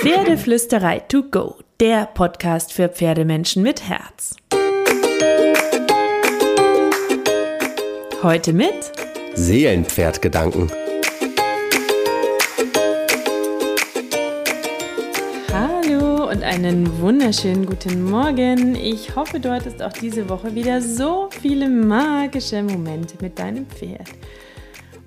Pferdeflüsterei to go, der Podcast für Pferdemenschen mit Herz. Heute mit Seelenpferdgedanken. Hallo und einen wunderschönen guten Morgen. Ich hoffe, du hattest auch diese Woche wieder so viele magische Momente mit deinem Pferd.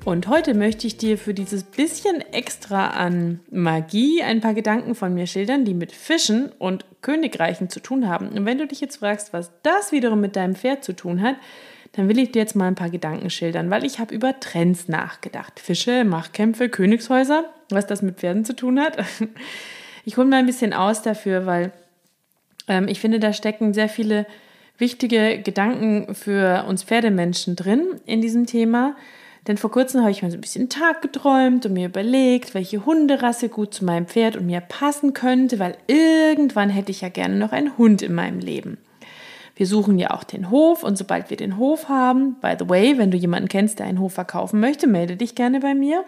Und heute möchte ich dir für dieses bisschen extra an Magie ein paar Gedanken von mir schildern, die mit Fischen und Königreichen zu tun haben. Und wenn du dich jetzt fragst, was das wiederum mit deinem Pferd zu tun hat, dann will ich dir jetzt mal ein paar Gedanken schildern, weil ich habe über Trends nachgedacht. Fische, Machtkämpfe, Königshäuser, was das mit Pferden zu tun hat. Ich hole mal ein bisschen aus dafür, weil ähm, ich finde, da stecken sehr viele wichtige Gedanken für uns Pferdemenschen drin in diesem Thema. Denn vor kurzem habe ich mal so ein bisschen Tag geträumt und mir überlegt, welche Hunderasse gut zu meinem Pferd und mir passen könnte, weil irgendwann hätte ich ja gerne noch einen Hund in meinem Leben. Wir suchen ja auch den Hof und sobald wir den Hof haben, by the way, wenn du jemanden kennst, der einen Hof verkaufen möchte, melde dich gerne bei mir.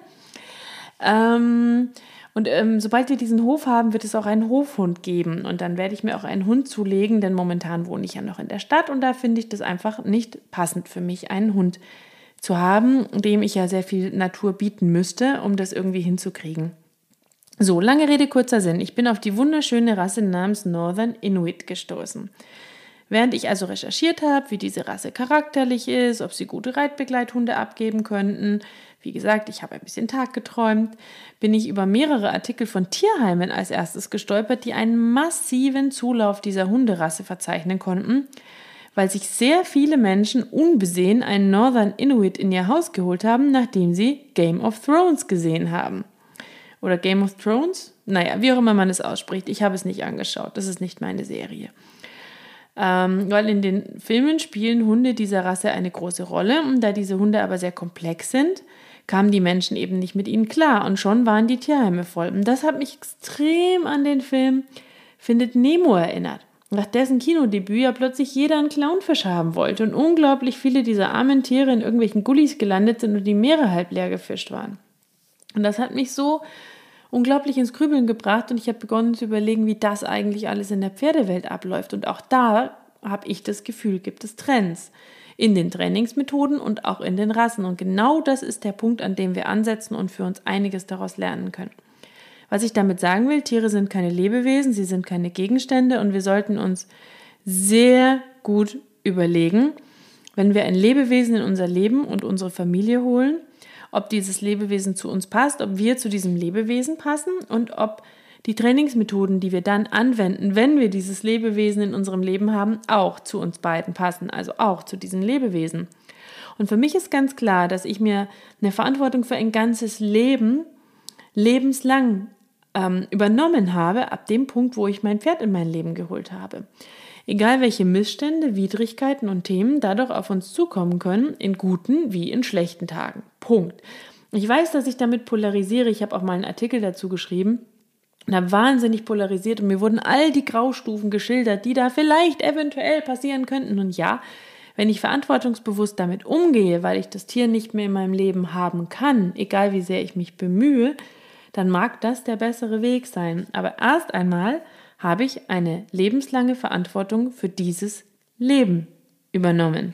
Ähm, und ähm, sobald wir diesen Hof haben, wird es auch einen Hofhund geben. Und dann werde ich mir auch einen Hund zulegen, denn momentan wohne ich ja noch in der Stadt und da finde ich das einfach nicht passend für mich, einen Hund zu haben, dem ich ja sehr viel Natur bieten müsste, um das irgendwie hinzukriegen. So, lange Rede, kurzer Sinn. Ich bin auf die wunderschöne Rasse namens Northern Inuit gestoßen. Während ich also recherchiert habe, wie diese Rasse charakterlich ist, ob sie gute Reitbegleithunde abgeben könnten, wie gesagt, ich habe ein bisschen Tag geträumt, bin ich über mehrere Artikel von Tierheimen als erstes gestolpert, die einen massiven Zulauf dieser Hunderasse verzeichnen konnten weil sich sehr viele Menschen unbesehen einen Northern Inuit in ihr Haus geholt haben, nachdem sie Game of Thrones gesehen haben. Oder Game of Thrones? Naja, wie auch immer man es ausspricht. Ich habe es nicht angeschaut. Das ist nicht meine Serie. Ähm, weil in den Filmen spielen Hunde dieser Rasse eine große Rolle und da diese Hunde aber sehr komplex sind, kamen die Menschen eben nicht mit ihnen klar und schon waren die Tierheime voll. Und das hat mich extrem an den Film Findet Nemo erinnert nach dessen Kinodebüt ja plötzlich jeder einen Clownfisch haben wollte und unglaublich viele dieser armen Tiere in irgendwelchen Gullis gelandet sind und die Meere halb leer gefischt waren. Und das hat mich so unglaublich ins Grübeln gebracht und ich habe begonnen zu überlegen, wie das eigentlich alles in der Pferdewelt abläuft. Und auch da habe ich das Gefühl, gibt es Trends in den Trainingsmethoden und auch in den Rassen. Und genau das ist der Punkt, an dem wir ansetzen und für uns einiges daraus lernen können. Was ich damit sagen will, Tiere sind keine Lebewesen, sie sind keine Gegenstände und wir sollten uns sehr gut überlegen, wenn wir ein Lebewesen in unser Leben und unsere Familie holen, ob dieses Lebewesen zu uns passt, ob wir zu diesem Lebewesen passen und ob die Trainingsmethoden, die wir dann anwenden, wenn wir dieses Lebewesen in unserem Leben haben, auch zu uns beiden passen, also auch zu diesem Lebewesen. Und für mich ist ganz klar, dass ich mir eine Verantwortung für ein ganzes Leben lebenslang ähm, übernommen habe, ab dem Punkt, wo ich mein Pferd in mein Leben geholt habe. Egal welche Missstände, Widrigkeiten und Themen dadurch auf uns zukommen können, in guten wie in schlechten Tagen. Punkt. Ich weiß, dass ich damit polarisiere. Ich habe auch mal einen Artikel dazu geschrieben. Und habe wahnsinnig polarisiert und mir wurden all die Graustufen geschildert, die da vielleicht eventuell passieren könnten. Und ja, wenn ich verantwortungsbewusst damit umgehe, weil ich das Tier nicht mehr in meinem Leben haben kann, egal wie sehr ich mich bemühe, dann mag das der bessere Weg sein. Aber erst einmal habe ich eine lebenslange Verantwortung für dieses Leben übernommen.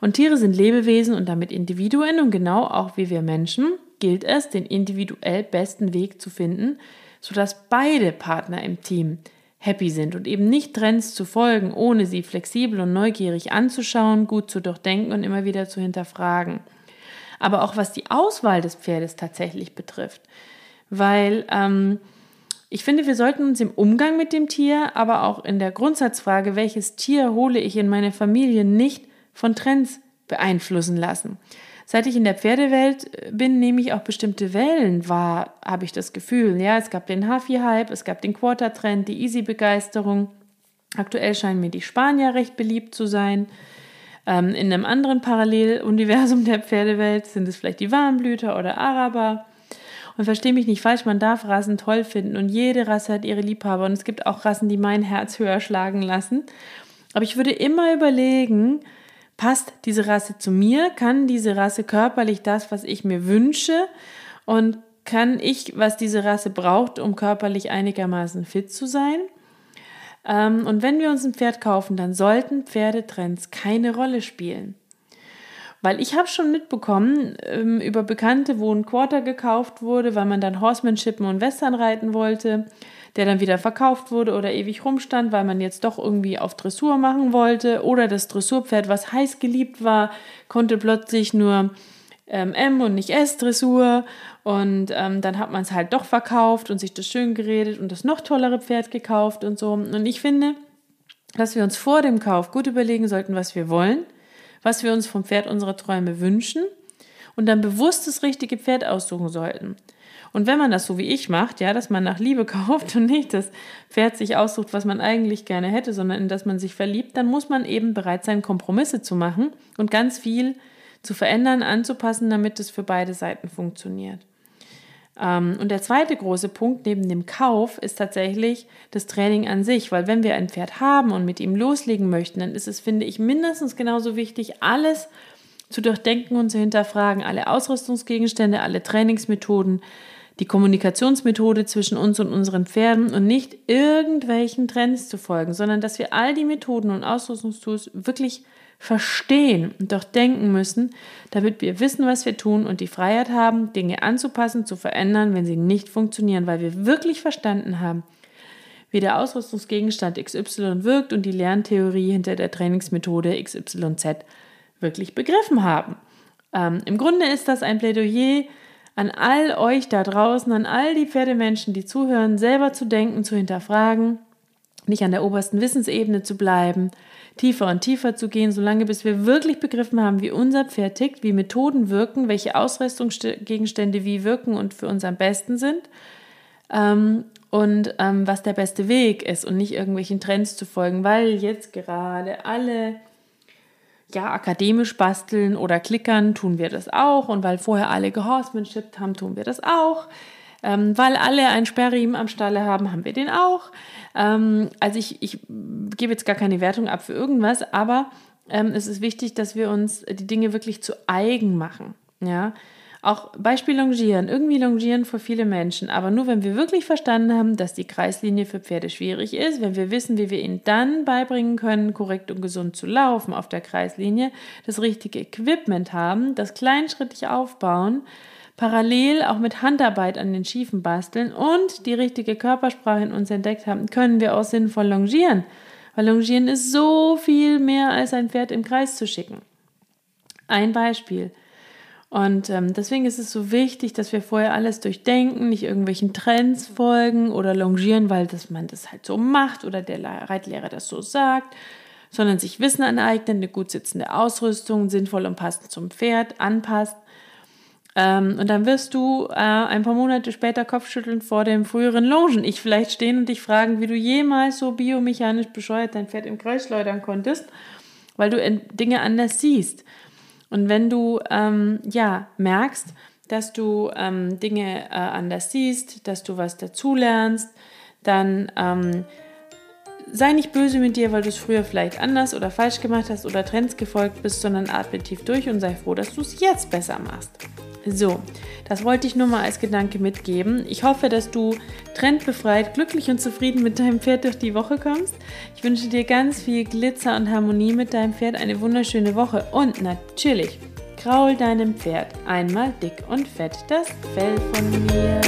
Und Tiere sind Lebewesen und damit Individuen und genau auch wie wir Menschen gilt es, den individuell besten Weg zu finden, sodass beide Partner im Team happy sind und eben nicht Trends zu folgen, ohne sie flexibel und neugierig anzuschauen, gut zu durchdenken und immer wieder zu hinterfragen. aber auch was die Auswahl des Pferdes tatsächlich betrifft. Weil ähm, ich finde, wir sollten uns im Umgang mit dem Tier, aber auch in der Grundsatzfrage, welches Tier hole ich in meine Familie, nicht von Trends beeinflussen lassen. Seit ich in der Pferdewelt äh, bin, nehme ich auch bestimmte Wellen wahr, habe ich das Gefühl. Ja, es gab den Huffy-Hype, es gab den Quarter-Trend, die Easy-Begeisterung. Aktuell scheinen mir die Spanier recht beliebt zu sein. Ähm, in einem anderen Paralleluniversum der Pferdewelt sind es vielleicht die Warmblüter oder Araber. Und verstehe mich nicht falsch, man darf Rassen toll finden und jede Rasse hat ihre Liebhaber und es gibt auch Rassen, die mein Herz höher schlagen lassen. Aber ich würde immer überlegen, passt diese Rasse zu mir? Kann diese Rasse körperlich das, was ich mir wünsche? Und kann ich, was diese Rasse braucht, um körperlich einigermaßen fit zu sein? Ähm, und wenn wir uns ein Pferd kaufen, dann sollten Pferdetrends keine Rolle spielen. Weil ich habe schon mitbekommen ähm, über Bekannte, wo ein Quarter gekauft wurde, weil man dann Horsemanship und Western reiten wollte der dann wieder verkauft wurde oder ewig rumstand, weil man jetzt doch irgendwie auf Dressur machen wollte. Oder das Dressurpferd, was heiß geliebt war, konnte plötzlich nur ähm, M und nicht S Dressur. Und ähm, dann hat man es halt doch verkauft und sich das schön geredet und das noch tollere Pferd gekauft und so. Und ich finde, dass wir uns vor dem Kauf gut überlegen sollten, was wir wollen, was wir uns vom Pferd unserer Träume wünschen und dann bewusst das richtige Pferd aussuchen sollten. Und wenn man das so wie ich macht, ja, dass man nach Liebe kauft und nicht das Pferd sich aussucht, was man eigentlich gerne hätte, sondern in das man sich verliebt, dann muss man eben bereit sein, Kompromisse zu machen und ganz viel zu verändern, anzupassen, damit es für beide Seiten funktioniert. Ähm, und der zweite große Punkt neben dem Kauf ist tatsächlich das Training an sich, weil wenn wir ein Pferd haben und mit ihm loslegen möchten, dann ist es, finde ich, mindestens genauso wichtig, alles zu durchdenken und zu hinterfragen, alle Ausrüstungsgegenstände, alle Trainingsmethoden, die Kommunikationsmethode zwischen uns und unseren Pferden und nicht irgendwelchen Trends zu folgen, sondern dass wir all die Methoden und Ausrüstungstools wirklich verstehen und doch denken müssen, damit wir wissen, was wir tun und die Freiheit haben, Dinge anzupassen, zu verändern, wenn sie nicht funktionieren, weil wir wirklich verstanden haben, wie der Ausrüstungsgegenstand XY wirkt und die Lerntheorie hinter der Trainingsmethode XYZ wirklich begriffen haben. Ähm, Im Grunde ist das ein Plädoyer an all euch da draußen, an all die Pferdemenschen, die zuhören, selber zu denken, zu hinterfragen, nicht an der obersten Wissensebene zu bleiben, tiefer und tiefer zu gehen, solange bis wir wirklich begriffen haben, wie unser Pferd tickt, wie Methoden wirken, welche Ausrüstungsgegenstände wie wirken und für uns am besten sind ähm, und ähm, was der beste Weg ist und nicht irgendwelchen Trends zu folgen, weil jetzt gerade alle ja, akademisch basteln oder klickern, tun wir das auch. Und weil vorher alle gehorsemanshippt haben, tun wir das auch. Ähm, weil alle ein Sperrriemen am Stalle haben, haben wir den auch. Ähm, also ich, ich gebe jetzt gar keine Wertung ab für irgendwas, aber ähm, es ist wichtig, dass wir uns die Dinge wirklich zu eigen machen. Ja, auch Beispiel Longieren. Irgendwie Longieren für viele Menschen, aber nur wenn wir wirklich verstanden haben, dass die Kreislinie für Pferde schwierig ist, wenn wir wissen, wie wir ihnen dann beibringen können, korrekt und gesund zu laufen auf der Kreislinie, das richtige Equipment haben, das kleinschrittig aufbauen, parallel auch mit Handarbeit an den Schiefen basteln und die richtige Körpersprache in uns entdeckt haben, können wir auch sinnvoll longieren. Weil Longieren ist so viel mehr als ein Pferd im Kreis zu schicken. Ein Beispiel. Und ähm, deswegen ist es so wichtig, dass wir vorher alles durchdenken, nicht irgendwelchen Trends folgen oder longieren, weil das, man das halt so macht oder der Reitlehrer das so sagt, sondern sich Wissen aneignen, eine gut sitzende Ausrüstung, sinnvoll und passend zum Pferd anpasst. Ähm, und dann wirst du äh, ein paar Monate später Kopfschütteln vor dem früheren Longen. Ich vielleicht stehen und dich fragen, wie du jemals so biomechanisch bescheuert dein Pferd im Kreis schleudern konntest, weil du Dinge anders siehst. Und wenn du ähm, ja merkst, dass du ähm, Dinge äh, anders siehst, dass du was dazulernst, dann ähm, sei nicht böse mit dir, weil du es früher vielleicht anders oder falsch gemacht hast oder Trends gefolgt bist, sondern atme tief durch und sei froh, dass du es jetzt besser machst. So, das wollte ich nur mal als Gedanke mitgeben. Ich hoffe, dass du trendbefreit, glücklich und zufrieden mit deinem Pferd durch die Woche kommst. Ich wünsche dir ganz viel Glitzer und Harmonie mit deinem Pferd, eine wunderschöne Woche und natürlich kraul deinem Pferd einmal dick und fett das Fell von mir.